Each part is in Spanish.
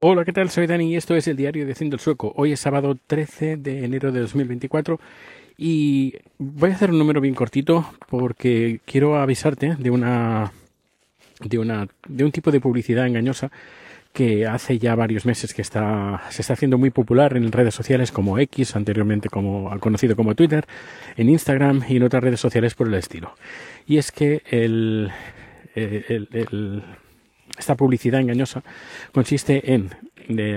Hola, ¿qué tal? Soy Dani y esto es el diario de Haciendo el Sueco. Hoy es sábado 13 de enero de 2024 y voy a hacer un número bien cortito porque quiero avisarte de una de una de un tipo de publicidad engañosa que hace ya varios meses que está se está haciendo muy popular en redes sociales como X, anteriormente como conocido como Twitter, en Instagram y en otras redes sociales por el estilo. Y es que el, el, el esta publicidad engañosa consiste en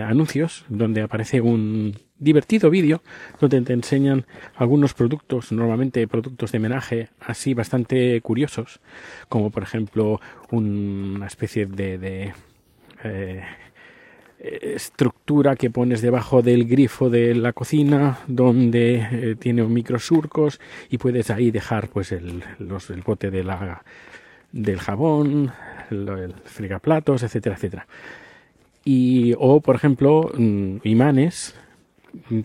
anuncios donde aparece un divertido vídeo donde te enseñan algunos productos, normalmente productos de menaje así bastante curiosos, como por ejemplo una especie de, de eh, estructura que pones debajo del grifo de la cocina donde eh, tiene un microsurcos y puedes ahí dejar pues el, el bote de la del jabón, el, el fregaplatos, etcétera, etcétera. Y, o, por ejemplo, mm, imanes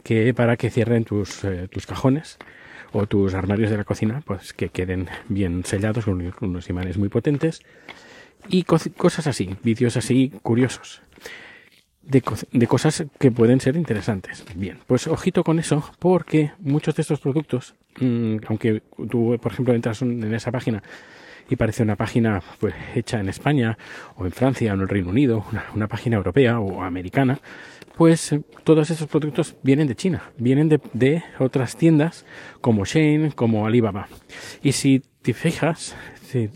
que para que cierren tus, eh, tus cajones o tus armarios de la cocina, pues que queden bien sellados con unos imanes muy potentes y co cosas así, vídeos así curiosos. De, co de, cosas que pueden ser interesantes. Bien, pues ojito con eso, porque muchos de estos productos, mmm, aunque tú, por ejemplo, entras en esa página y parece una página pues, hecha en España o en Francia o en el Reino Unido, una, página europea o americana, pues eh, todos esos productos vienen de China, vienen de, de, otras tiendas como Shane, como Alibaba. Y si te fijas,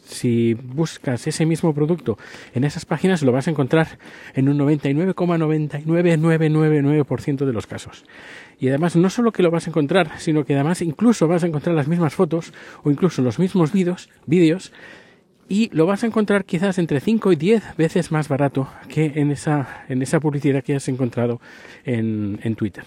si, buscas ese mismo producto en esas páginas, lo vas a encontrar en un 99,99999% de los casos. Y además, no solo que lo vas a encontrar, sino que además incluso vas a encontrar las mismas fotos o incluso los mismos vídeos, vídeos y lo vas a encontrar quizás entre 5 y 10 veces más barato que en esa, publicidad que has encontrado en, en Twitter.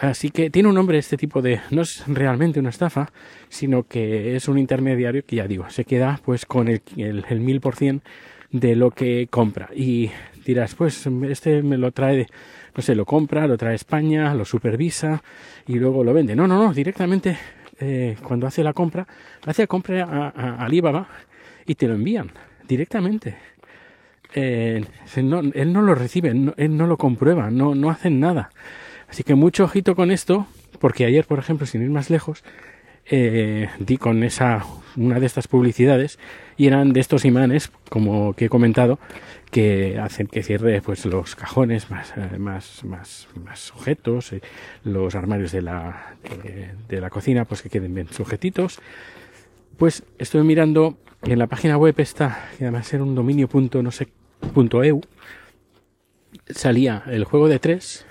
Así que tiene un nombre este tipo de, no es realmente una estafa, sino que es un intermediario que ya digo, se queda pues con el, mil por cien de lo que compra. Y dirás, pues este me lo trae, no sé, lo compra, lo trae España, lo supervisa y luego lo vende. No, no, no, directamente eh, cuando hace la compra, hace la compra a, a, Alibaba y te lo envían directamente. Eh, no, él no lo recibe, no, él no lo comprueba, no, no hacen nada. Así que mucho ojito con esto, porque ayer, por ejemplo, sin ir más lejos, eh, di con esa una de estas publicidades y eran de estos imanes, como que he comentado, que hacen que cierre pues los cajones más eh, más más más sujetos, eh, los armarios de la de, de, la cocina pues que queden bien sujetitos. Pues estoy mirando en la página web está, que además era un dominio punto no sé punto eu, salía el juego de tres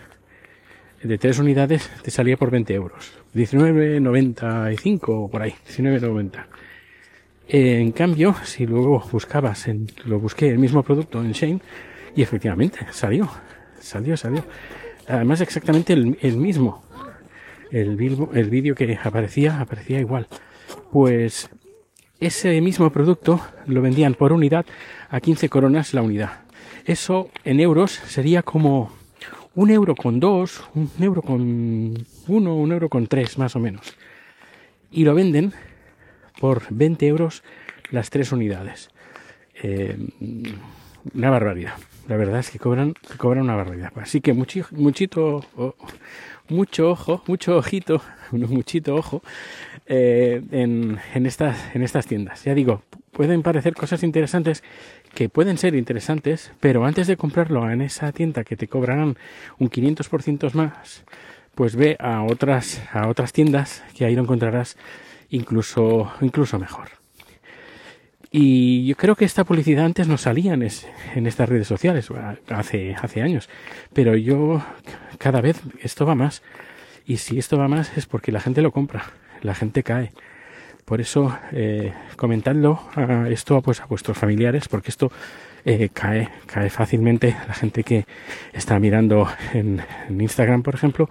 de tres unidades te salía por 20 euros. 19.95 o por ahí, 19.90. Eh, en cambio, si luego buscabas, en, lo busqué el mismo producto en Shane y efectivamente salió, salió, salió. Además exactamente el, el mismo. El, el vídeo que aparecía, aparecía igual. Pues ese mismo producto lo vendían por unidad a 15 coronas la unidad. Eso en euros sería como un euro con dos, un euro con uno, un euro con tres, más o menos. Y lo venden por 20 euros las tres unidades. Eh, una barbaridad. La verdad es que cobran, cobran una barbaridad. Así que mucho, muchito, oh, mucho ojo, mucho ojito, muchito ojo eh, en, en, estas, en estas tiendas. Ya digo, pueden parecer cosas interesantes que pueden ser interesantes, pero antes de comprarlo en esa tienda que te cobrarán un 500% más, pues ve a otras, a otras tiendas que ahí lo encontrarás incluso, incluso mejor. Y yo creo que esta publicidad antes no salía en, es, en estas redes sociales, hace, hace años, pero yo cada vez esto va más. Y si esto va más es porque la gente lo compra, la gente cae. Por eso, eh, comentadlo a esto pues, a vuestros familiares, porque esto eh, cae, cae fácilmente. La gente que está mirando en, Instagram, por ejemplo,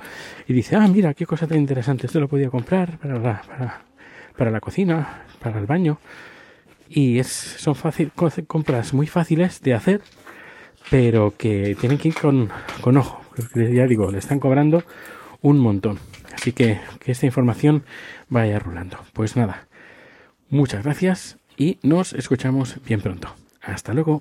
y dice, ah, mira, qué cosa tan interesante, esto lo podía comprar para la, para la cocina, para el baño. Y es, son fácil, compras muy fáciles de hacer, pero que tienen que ir con, con ojo. Ya digo, le están cobrando un montón. Así que que esta información vaya rulando. Pues nada, Muchas gracias y nos escuchamos bien pronto. Hasta luego.